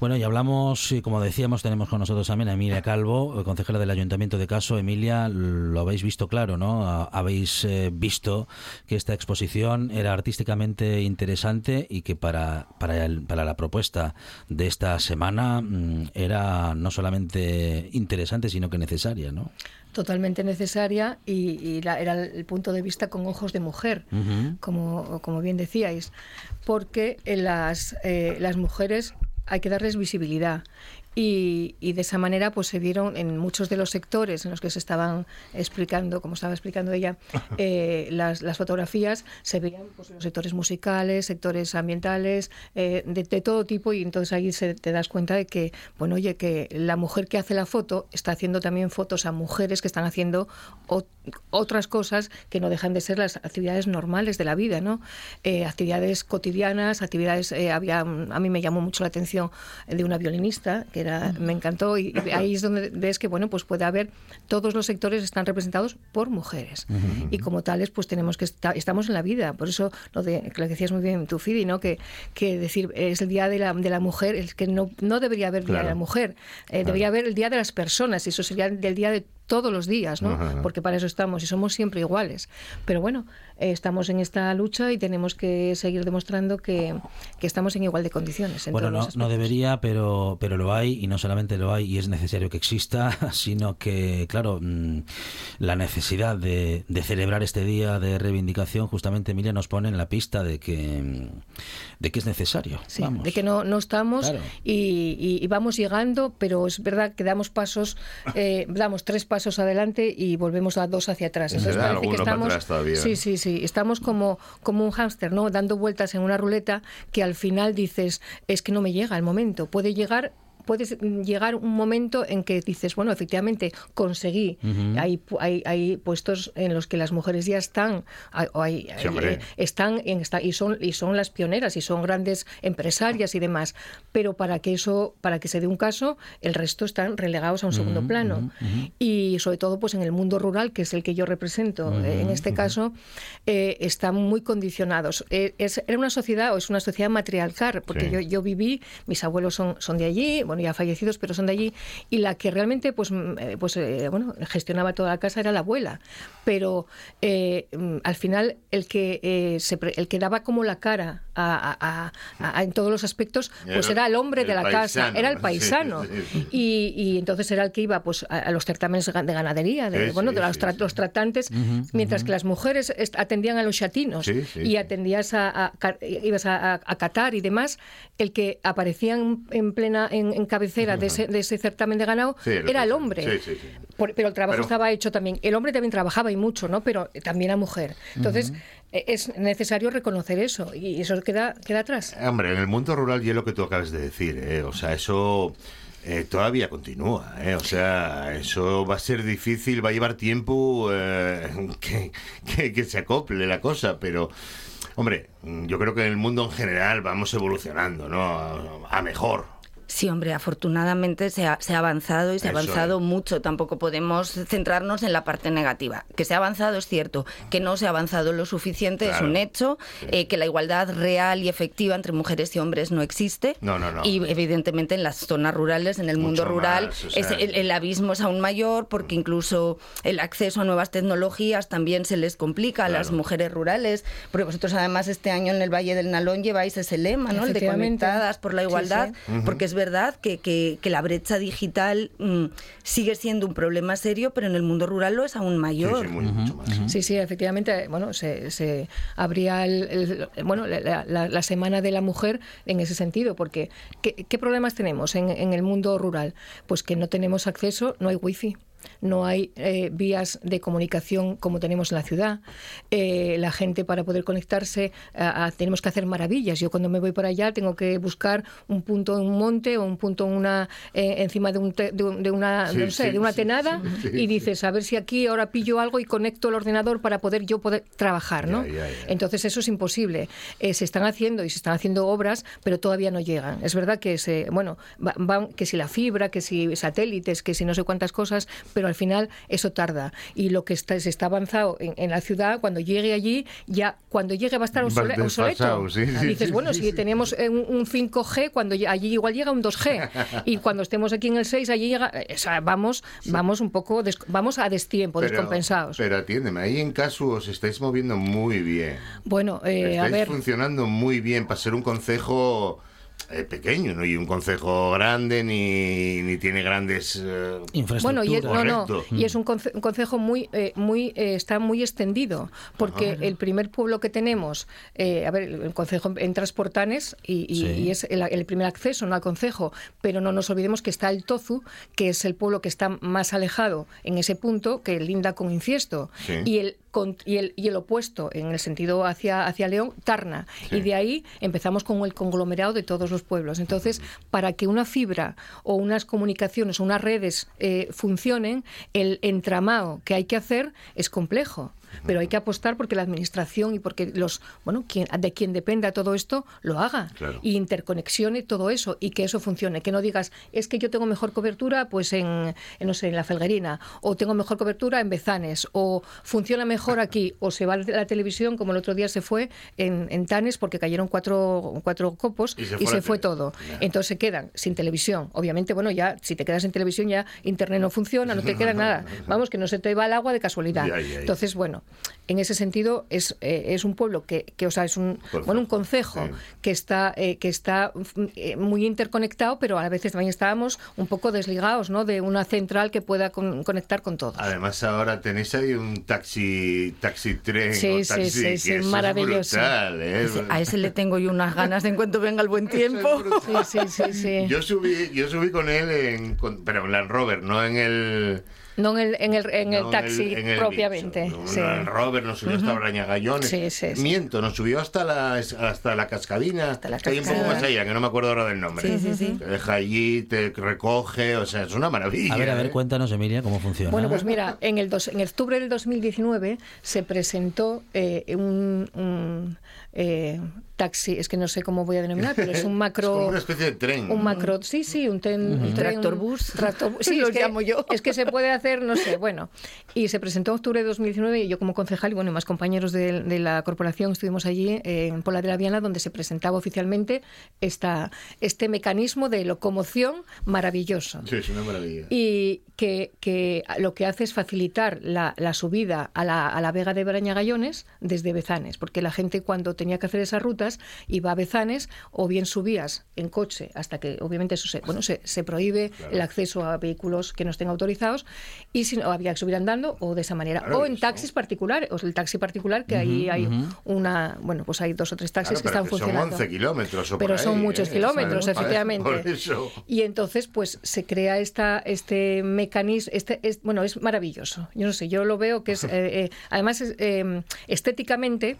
Bueno, y hablamos, y como decíamos, tenemos con nosotros también a Emilia Calvo, eh, concejala del Ayuntamiento de Caso. Emilia, lo habéis visto claro, ¿no? Ha- Habéis eh, visto que esta exposición era artísticamente interesante y que para, para, el- para la propuesta de esta semana mm, era no solamente interesante, sino que necesaria, ¿no? totalmente necesaria y, y la- era el punto de vista con ojos de mujer, como, como bien decíais, porque en las, eh, las mujeres hay que darles visibilidad. Y, y de esa manera pues se vieron en muchos de los sectores en los que se estaban explicando, como estaba explicando ella, eh, las, las fotografías, se veían pues, los sectores musicales, sectores ambientales, eh, de, de todo tipo, y entonces ahí se, te das cuenta de que, bueno, oye, que la mujer que hace la foto está haciendo también fotos a mujeres que están haciendo ot- otras cosas que no dejan de ser las actividades normales de la vida, ¿no? Eh, actividades cotidianas, actividades, eh, había, a mí me llamó mucho la atención de una violinista, que era, me encantó, y, ahí es donde ves que, bueno, pues puede haber, todos los sectores están representados por mujeres, y como tales, pues tenemos que estar, estamos en la vida, por eso lo, de, que lo decías muy bien tú, Fidi, ¿no? Que, que decir, es el Día de la, de la Mujer, es que no, no debería haber Día Claro. de la Mujer, eh, debería haber el Día de las Personas, y eso sería del Día de todos los días, ¿no? Ajá. Porque para eso estamos y somos siempre iguales. Pero bueno, eh, estamos en esta lucha y tenemos que seguir demostrando que, que estamos en igual de condiciones. En Bueno, todos no, los no debería, pero, pero lo hay y no solamente lo hay y es necesario que exista, <laughs> sino que, claro, mm, la necesidad de, de celebrar este día de reivindicación, justamente Emilia nos pone en la pista de que, mm, de que es necesario. Sí, Vamos. de que no, no estamos Claro. y, y- y vamos llegando, pero es verdad que damos pasos, eh, damos tres pasos adelante y volvemos a dos hacia atrás. Entonces da parece que estamos, todavía. sí, sí, sí, estamos como, como un hámster, ¿no? Dando vueltas en una ruleta que al final dices, es que no me llega el momento. Puede llegar puede llegar un momento en que dices, bueno, efectivamente conseguí. Hay, hay, hay puestos en los que las mujeres ya están, hay- Sí, eh, están en esta, y son y son las pioneras y son grandes empresarias y demás. Pero para que eso para que se dé un caso el resto están relegados a un segundo plano. y sobre todo pues en el mundo rural que es el que yo represento eh, en este caso eh, están muy condicionados. Eh, es era una sociedad o es una sociedad matriarcal porque Sí. yo, yo viví mis abuelos son son de allí bueno ya fallecidos pero son de allí y la que realmente pues mm, eh, pues eh, bueno gestionaba toda la casa era la abuela. Pero eh, mm, al final el que eh, se pre- el que daba como la cara a, a- a- a- en todos los aspectos pues Era era el hombre de la casa era el paisano. <laughs> Sí, sí. y, y entonces era el que iba pues a, a los certámenes de ganadería de, Sí, bueno sí, de los, sí, tra- los tratantes mientras que las mujeres atendían a los chatinos Sí, sí, y atendías a, ibas a, a- a catar y demás el que aparecía en, en plena en, en cabecera de ese, de ese certamen de ganado Sí, era el hombre sí, sí, sí. Por- pero el trabajo Pero- estaba hecho también el hombre también trabajaba y mucho no pero también la mujer entonces eh, es necesario reconocer eso y eso queda queda atrás Hombre, en el mundo rural y es lo que tú acabas de decir, ¿eh? o sea, eso eh, todavía continúa, ¿eh? o sea, eso va a ser difícil, va a llevar tiempo eh, <laughs> que, que- que se acople la cosa, pero, hombre, yo creo que en el mundo en general vamos evolucionando, ¿no? A mejor. Sí, hombre, afortunadamente se ha, se ha avanzado y se ha Eso avanzado es. mucho. Tampoco podemos centrarnos en la parte negativa. Que se ha avanzado es cierto, que no se ha avanzado lo suficiente es Claro. un hecho, eh, que la igualdad real y efectiva entre mujeres y hombres no existe. No, no, no. Y evidentemente en las zonas rurales, en el mundo Mucho rural, más, o sea, es- el, el abismo es aún mayor porque incluso el acceso a nuevas tecnologías también se les complica a las Claro. mujeres rurales. Porque vosotros además este año en el Valle del Nalón lleváis ese lema, ¿no? El de conectadas por la Sí, igualdad, sí. porque es verdad que, que- que la brecha digital mm, sigue siendo un problema serio, pero en el mundo rural lo es aún mayor. Sí, sí, muy- mucho más. Sí, sí, efectivamente, bueno, se, se abría el, el- bueno, la, la- la semana de la mujer en ese sentido, porque ¿qué, qué problemas tenemos en, en el mundo rural? Pues que no tenemos acceso, no hay wifi. No hay eh, vías de comunicación como tenemos en la ciudad. Eh, la gente para poder conectarse a- a- tenemos que hacer maravillas. Yo cuando me voy para allá tengo que buscar un punto en un monte o un punto en una eh, encima de, un te- de, de una Sí, no sé, sí, de una tenada sí, y dices a ver si aquí ahora pillo algo y conecto el ordenador para poder yo poder trabajar, ¿no? Entonces eso es imposible. Eh, se están haciendo y se están haciendo obras, pero todavía no llegan. Es verdad que se, bueno, va- van- que si la fibra, que si satélites, que si no sé cuántas cosas, pero al final eso tarda. Y lo que está, se está avanzado en, en la ciudad, cuando llegue allí, ya cuando llegue va a estar obsoleto. sí, sí, Dices, sí, bueno, si tenemos eh, un, un 5G, cuando allí igual llega un 2G. y <laughs> cuando estemos aquí en el 6, allí llega, eh, o sea, vamos, vamos un poco, des- vamos a destiempo, descompensados. Pero atiéndeme, ahí en Casu os estáis moviendo muy bien. Bueno, eh, a estáis ver. funcionando muy bien para ser un concejo eh, pequeño, no y un concejo grande ni, ni tiene grandes eh, Bueno, y es, no, no, Correcto. y es un, conce- un concejo muy, eh, muy, eh, está muy extendido, porque el primer pueblo que tenemos, eh, a ver, el concejo entras por Tanes y, y- Sí. y es el, el primer acceso no al concejo, pero no nos olvidemos que está el Tozu, que es el pueblo que está más alejado en ese punto, que linda con Inciesto, Sí. y el con- y el, y el opuesto en el sentido hacia, hacia León, Tarna. Y de ahí empezamos con el conglomerado de todos los pueblos. Entonces, para que una fibra o unas comunicaciones o unas redes eh, funcionen, el entramado que hay que hacer es complejo. Pero hay que apostar porque la administración y porque los, bueno, quien, de quien dependa todo esto lo haga Claro. y interconexione todo eso y que eso funcione. Que no digas, es que yo tengo mejor cobertura pues en, en, no sé, en la Felguerina, o tengo mejor cobertura en Bezanes, o funciona mejor aquí, o se va la televisión, como el otro día se fue en, en Tanes porque cayeron cuatro, cuatro copos Y se y fue se todo. Entonces se quedan sin televisión. Obviamente, bueno, ya si te quedas sin televisión ya internet no funciona, no te <laughs> queda nada. Vamos, que no se te va el agua de casualidad. Ya, ya, ya. Entonces, bueno, en ese sentido es, eh, es un pueblo que, que, o sea, es un, bueno, un concejo que está, eh, que está eh, muy interconectado, pero a veces también estábamos un poco desligados, ¿no? De una central que pueda con- conectar con todo. Además ahora tenéis ahí un taxi, taxi tren Sí, o sí, taxi sí, que sí, eso es maravilloso. brutal, ¿eh? A ese le tengo yo unas ganas de en cuanto venga el buen tiempo. Sí, sí, sí, sí. Yo subí, yo subí con él en, con- pero en Land Rover, no en el No en el, en el, en el no taxi en el propiamente. Sí. Rover nos subió hasta. Brañagallones. Sí, sí, sí. Miento, nos subió hasta la hasta la cascadina, la que hay un poco más allá, que no me acuerdo ahora del nombre. Sí, sí, sí. Te deja allí, te recoge, o sea, es una maravilla. A ver, a ver, ¿eh? cuéntanos, Emilia, cómo funciona. Bueno, pues mira, en el dos, en octubre del 2019 se presentó eh, un, un, eh, taxi, es que no sé cómo voy a denominar, pero es un <laughs> macro... Es como una especie de tren. Un macro, sí, sí, un, ten- un tren... Tractorbús. Tractor, <laughs> sí, que, llamo yo. <laughs> Es que se puede hacer, no sé, bueno. Y se presentó en octubre de 2019 y yo como concejal y bueno, y más compañeros de, de la corporación estuvimos allí eh, en Pola de la Viana donde se presentaba oficialmente esta, este mecanismo de locomoción maravilloso Sí, es una maravilla. y que, que lo que hace es facilitar la, la subida a la, a la Vega de Brañagallones desde Bezanes, porque la gente cuando tenía que hacer esas rutas iba a Bezanes o bien subías en coche hasta que obviamente eso se, bueno, se, se prohíbe el acceso a vehículos que no estén autorizados y si no había que subir andando o de esa manera Claro, o en eso. taxis particulares o el taxi particular que ahí Ujú, hay ujú. una bueno pues hay dos o tres taxis Claro, que están que son funcionando 11 kilómetros o por pero son ahí, muchos ¿eh? kilómetros Claro, <laughs> efectivamente por y entonces, pues se crea esta, este mecanismo, este, es, bueno, es maravilloso. Yo no sé, yo lo veo que es, <laughs> eh, eh, además, es, eh, estéticamente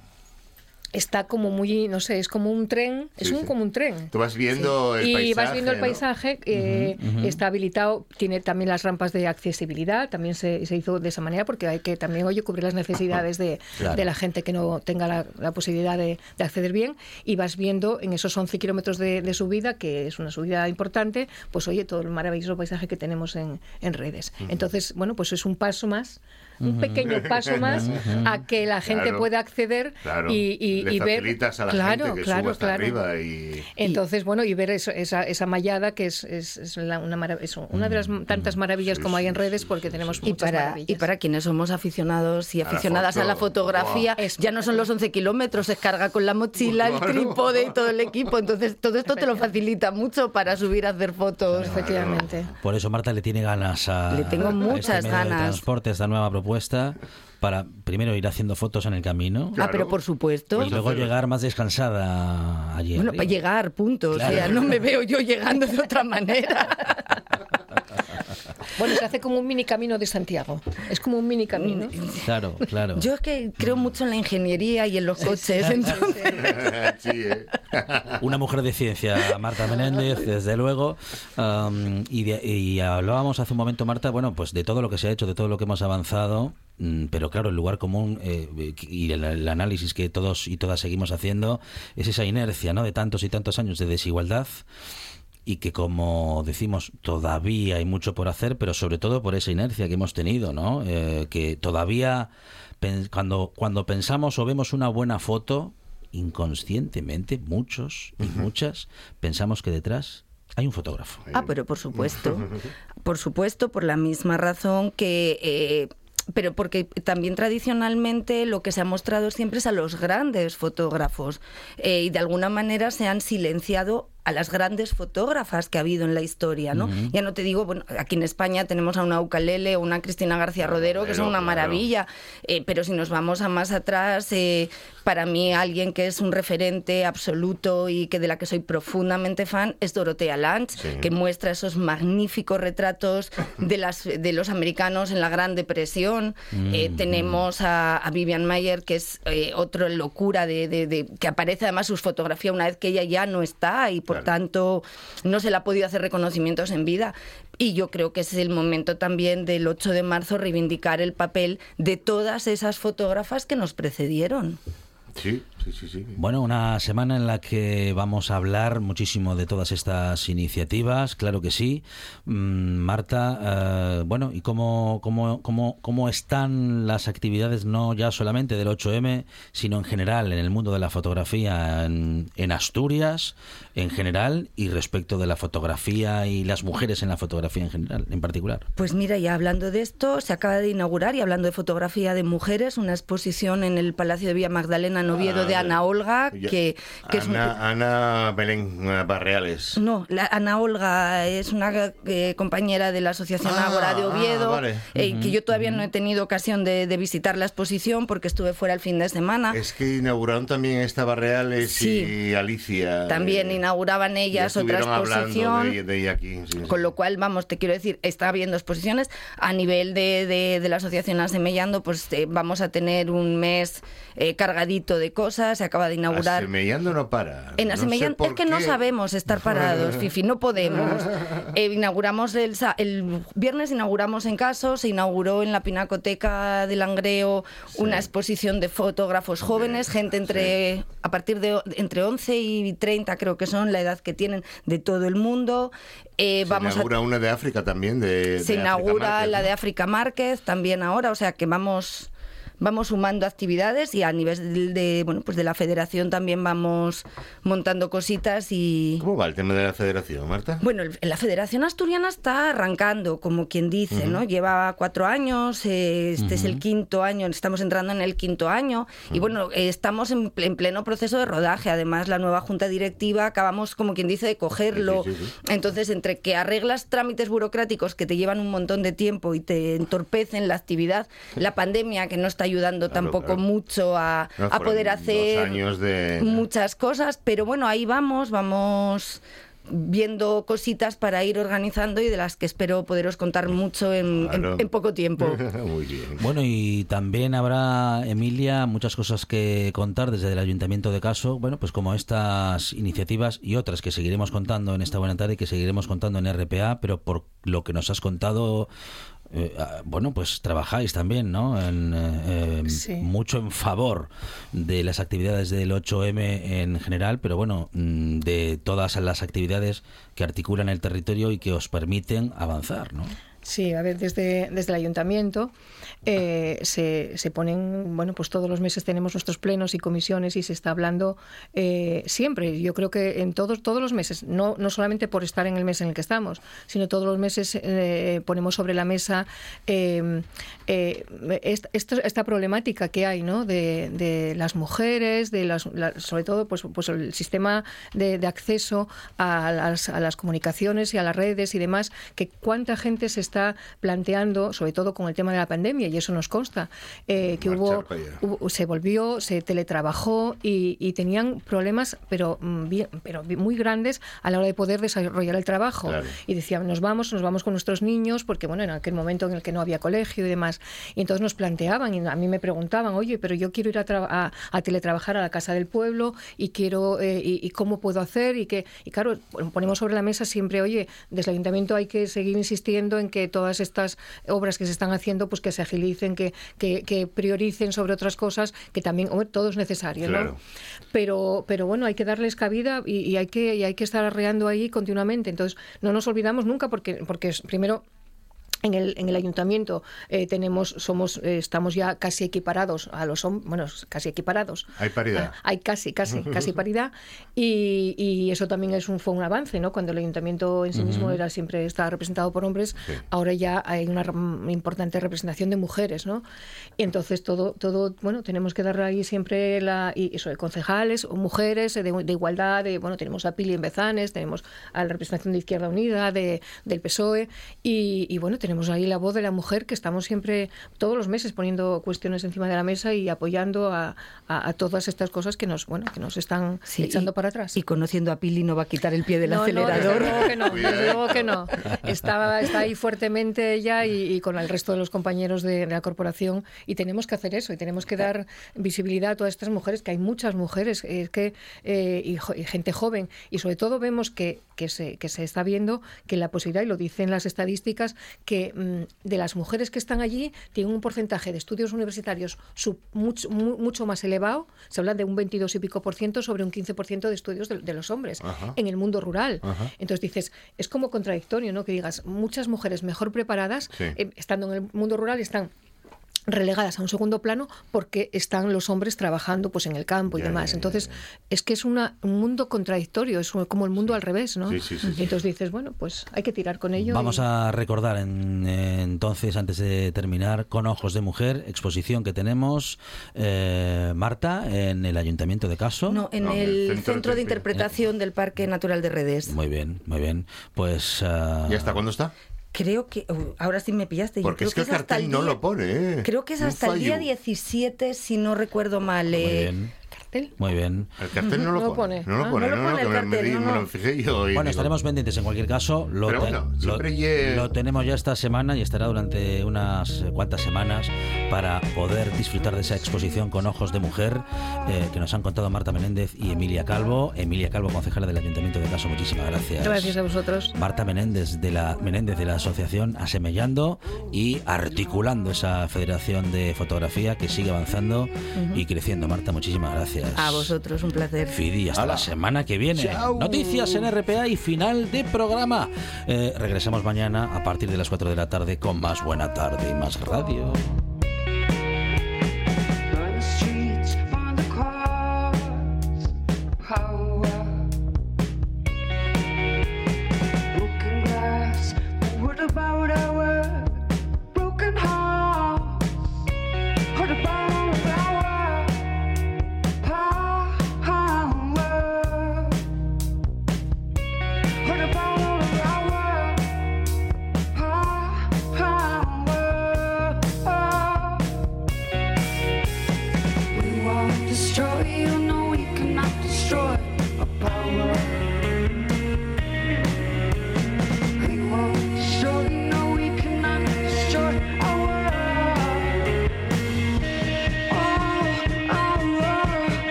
está como muy, no sé, es como un tren, es un sí. como un tren. Tú vas viendo el y paisaje. vas viendo el ¿no? paisaje, eh, está habilitado, tiene también las rampas de accesibilidad, también se, se hizo de esa manera porque hay que también, oye, cubrir las necesidades de, Claro. de la gente que no tenga la, la posibilidad de, de acceder bien y vas viendo en esos 11 kilómetros de, de subida, que es una subida importante, pues oye, todo el maravilloso paisaje que tenemos en, en redes. Entonces, bueno, pues es un paso más, un pequeño paso más <laughs> a que la gente Claro. pueda acceder Claro. y, y, Le y ver... facilitas a la claro, gente que claro, suba hasta claro. arriba y... Entonces, bueno, y ver eso- esa, esa mallada que es, es, es la- una, marav- es una de las Mm, tantas maravillas como hay en redes porque tenemos Y muchas para, maravillas. y para quienes somos aficionados y A la aficionadas a la foto. fotografía, ya no son los 11 kilómetros, se carga con la mochila, el trípode y todo el equipo. Entonces, todo esto te lo facilita mucho para subir a hacer fotos. Efectivamente. Por eso Marta le tiene ganas a, Le tengo a muchas este medio de ganas. transporte, esta nueva propuesta, propuesta para primero ir haciendo fotos en el camino. Ah, pero por supuesto. Y luego llegar más descansada allí. Bueno, para llegar, punto. Claro. O sea, no me veo yo llegando de otra manera. <laughs> Bueno, se hace como un mini camino de Santiago. Es como un mini camino. Claro, claro. Yo es que creo mucho en la ingeniería y en los coches. entonces- <laughs> sí, ¿eh? <laughs> Una mujer de ciencia, Marta Menéndez, desde luego. Um, y, de- y hablábamos hace un momento, Marta, bueno, pues de todo lo que se ha hecho, de todo lo que hemos avanzado. Mm, Pero claro, el lugar común eh, y el, el análisis que todos y todas seguimos haciendo es esa inercia, ¿no? De tantos y tantos años de desigualdad y que como decimos todavía hay mucho por hacer pero sobre todo por esa inercia que hemos tenido no Eh, que todavía cuando cuando pensamos o vemos una buena foto inconscientemente muchos y muchas pensamos que detrás hay un fotógrafo Ah, pero por supuesto. <laughs> Por supuesto, por la misma razón que... eh, pero porque también tradicionalmente lo que se ha mostrado siempre es a los grandes fotógrafos eh, y de alguna manera se han silenciado a las grandes fotógrafas que ha habido en la historia, ¿no? Ya no te digo, bueno, aquí en España tenemos a una Ucalele o una Cristina García Rodero, que son una claro. maravilla, eh, pero si nos vamos a más atrás, eh, para mí alguien que es un referente absoluto y que de la que soy profundamente fan es Dorothea Lange, Sí. que muestra esos magníficos retratos de, las, de los americanos en la Gran Depresión. Eh, Mm. tenemos a, a Vivian Mayer, que es otra locura, de, de- de- que aparece además sus fotografías una vez que ella ya no está y por tanto no se le ha podido hacer reconocimientos en vida. Y yo creo que es el momento también del 8 de marzo reivindicar el papel de todas esas fotógrafas que nos precedieron. Sí, sí, sí, sí. Bueno, una semana en la que vamos a hablar muchísimo de todas estas iniciativas, claro que sí. Mm, Marta, eh, bueno, ¿y cómo, cómo, cómo, cómo están las actividades no ya solamente del 8M, sino en general en el mundo de la fotografía en, en Asturias, en general, y respecto de la fotografía y las mujeres en la fotografía en general, en particular? Pues mira, ya hablando de esto, se acaba de inaugurar, y hablando de fotografía de mujeres, una exposición en el Palacio de Villa Magdalena en Oviedo Ah, de. Ana Olga, Ya. que, que es un- Ana, Ana Belén eh, Barreales. No, la Ana Olga es una eh, compañera de la Asociación Ah, Ágora de Oviedo, ah, vale. eh, que yo todavía no he tenido ocasión de, de visitar la exposición porque estuve fuera el fin de semana. Es que inauguraron también esta Barreales Sí. y Alicia. También eh, inauguraban ellas otra exposición. de, de ella aquí. sí, sí. Con lo cual, vamos, te quiero decir, está habiendo exposiciones. A nivel de, de- la asociación Asemellando, pues vamos a tener un mes cargadito de cosas. Se acaba de inaugurar. Asemellando no para. En No sé Asemellando, por es que no sabemos estar <laughs> parados, Fifi, no podemos. <laughs> Eh, inauguramos el, el viernes, inauguramos en Caso, se inauguró en la Pinacoteca de Langreo una exposición de fotógrafos jóvenes, gente entre a partir de entre 11 y 30 creo que son la edad que tienen de todo el mundo. Eh, Se vamos a inaugura una de África también. De, se de África inaugura Márquez, la ¿no? de África Márquez también ahora, o sea que vamos vamos sumando actividades y a nivel de, bueno pues de la federación también vamos montando cositas y ¿Cómo va el tema de la federación, Marta? bueno, la Federación Asturiana está arrancando, como quien dice. ¿no? Lleva cuatro años, eh, este es el quinto año, estamos entrando en el quinto año y bueno, eh, estamos en, en pleno proceso de rodaje. Además, la nueva junta directiva acabamos, como quien dice, de cogerlo. Sí, sí, sí. Entonces, entre que arreglas trámites burocráticos que te llevan un montón de tiempo y te entorpecen la actividad, la pandemia que no está ayudando tampoco claro. mucho a, No, a fueron poder hacer años de... muchas cosas, pero bueno, ahí vamos, vamos viendo cositas para ir organizando y de las que espero poderos contar mucho en, en- poco tiempo. <laughs> Muy bien. Bueno, y también habrá, Emilia, muchas cosas que contar desde el Ayuntamiento de Caso, bueno, pues como estas iniciativas y otras que seguiremos contando en esta buena tarde y que seguiremos contando en RPA, pero por lo que nos has contado, eh, ah, bueno, pues trabajáis también, ¿no? En, eh, Sí. Mucho en favor de las actividades del 8M en general, pero bueno, mm, de todas las actividades que articulan el territorio y que os permiten avanzar, ¿no? Sí, a ver, desde, desde el ayuntamiento eh, se, se ponen, bueno, pues todos los meses tenemos nuestros plenos y comisiones y se está hablando eh, siempre. Yo creo que en todos, todos los meses, no, no solamente por estar en el mes en el que estamos, sino todos los meses eh, ponemos sobre la mesa eh, eh, esta, problemática que hay, ¿no? De, de las mujeres, de las, la- sobre todo, pues, pues el sistema de, de acceso a las, a las comunicaciones y a las redes y demás, que cuánta gente se está planteando, sobre todo con el tema de la pandemia, y eso nos consta, eh, que hubo, hubo- se volvió, se teletrabajó y, y tenían problemas, pero, mm, bien- pero muy grandes a la hora de poder desarrollar el trabajo. Claro. Y decían, nos vamos, nos vamos con nuestros niños, porque bueno, en aquel momento en el que no había colegio y demás. Y entonces nos planteaban, y a mí me preguntaban, oye, pero yo quiero ir a, a, a teletrabajar a la casa del pueblo y quiero, eh, y, y cómo puedo hacer, y que, y claro, ponemos sobre la mesa siempre, oye, desde el ayuntamiento hay que seguir insistiendo en que todas estas obras que se están haciendo, pues que se agilicen, que, que, que prioricen sobre otras cosas, que también, hombre, todo es necesario, Claro. ¿no? Pero, pero bueno, hay que darles cabida y, y hay que y hay que estar arreando ahí continuamente. Entonces, no nos olvidamos nunca porque, porque primero en el, en el ayuntamiento eh, tenemos somos eh, estamos ya casi equiparados a los hombres bueno casi equiparados Hay paridad. Ah, hay casi casi <laughs> casi paridad y, y eso también es un fue un avance no cuando el ayuntamiento en sí mismo Ujú. era siempre estaba representado por hombres Sí. ahora ya hay una importante representación de mujeres no y entonces todo todo bueno tenemos que darle ahí siempre la y eso de concejales o mujeres eh, de, de igualdad de bueno tenemos a Pili en Bezanes tenemos a la representación de Izquierda Unida de, del PSOE y, y bueno tenemos ahí la voz de la mujer que estamos siempre todos los meses poniendo cuestiones encima de la mesa y apoyando a, a- a todas estas cosas que nos bueno que nos están Sí, echando y- para atrás Y conociendo a Pili no va a quitar el pie del no, acelerador. No, desde luego que no, Cuidado. desde luego que no. Está, está ahí fuertemente ella y, y con el resto de los compañeros de, de la corporación y tenemos que hacer eso y tenemos que dar visibilidad a todas estas mujeres, que hay muchas mujeres eh, que, eh, y, gente joven y sobre todo vemos que, que, se, que se está viendo que la posibilidad, y lo dicen las estadísticas, que mm, de las mujeres que están allí tienen un porcentaje de estudios universitarios sub- mucho, mu- mucho más elevado, se habla de un 22 y pico por ciento sobre un 15 por ciento de estudios de, de los hombres Ajá. en el mundo rural. Ajá. Entonces dices, es como contradictorio, ¿no? Que digas, muchas mujeres mejor preparadas, Sí. eh, estando en el mundo rural, están relegadas a un segundo plano porque están los hombres trabajando pues en el campo y Ya, demás. ya, ya, Entonces, ya. es que es una, un mundo contradictorio, es como el mundo al revés, ¿no? Sí, sí, sí, entonces dices, bueno, pues hay que tirar con ello. Vamos y- a recordar en- eh, entonces, antes de terminar, con Ojos de Mujer, exposición que tenemos, eh, Marta, en el Ayuntamiento de Caso. No, en No, el Centro, de Interpretación del Parque Natural de Redes. Muy bien, muy bien. Pues... ah, ¿Y hasta cuándo está? Creo que. uh, ahora sí me pillaste. yo Porque creo es que el hasta cartel no día- lo pone, ¿eh? Creo que es hasta el día fallo. 17, si no recuerdo mal. Muy eh, bien, cartel. muy bien. El cartel no lo No pone. pone. No lo Ah, pone, no no, no, pone que el me, me cartel, di- no, me no. lo fijé yo. y Bueno, digo, estaremos pendientes en cualquier caso. Lo, Pero te- bueno, lo- siempre lle- lo tenemos ya esta semana y estará durante unas eh, cuantas semanas para poder disfrutar de esa exposición con ojos de mujer eh, que nos han contado Marta Menéndez y Emilia Calvo. Emilia Calvo, concejala del Ayuntamiento de Caso, muchísimas gracias. Gracias a vosotros. Marta Menéndez de la Menéndez de la asociación Asemellando y articulando esa federación de fotografía que sigue avanzando y creciendo. Marta, muchísimas gracias. A vosotros, un placer. Fidi, hasta la semana que viene. Chao. Noticias en RPA y final de programa. Eh, regresamos mañana a partir de las 4 de la tarde con más Buena Tarde y más radio.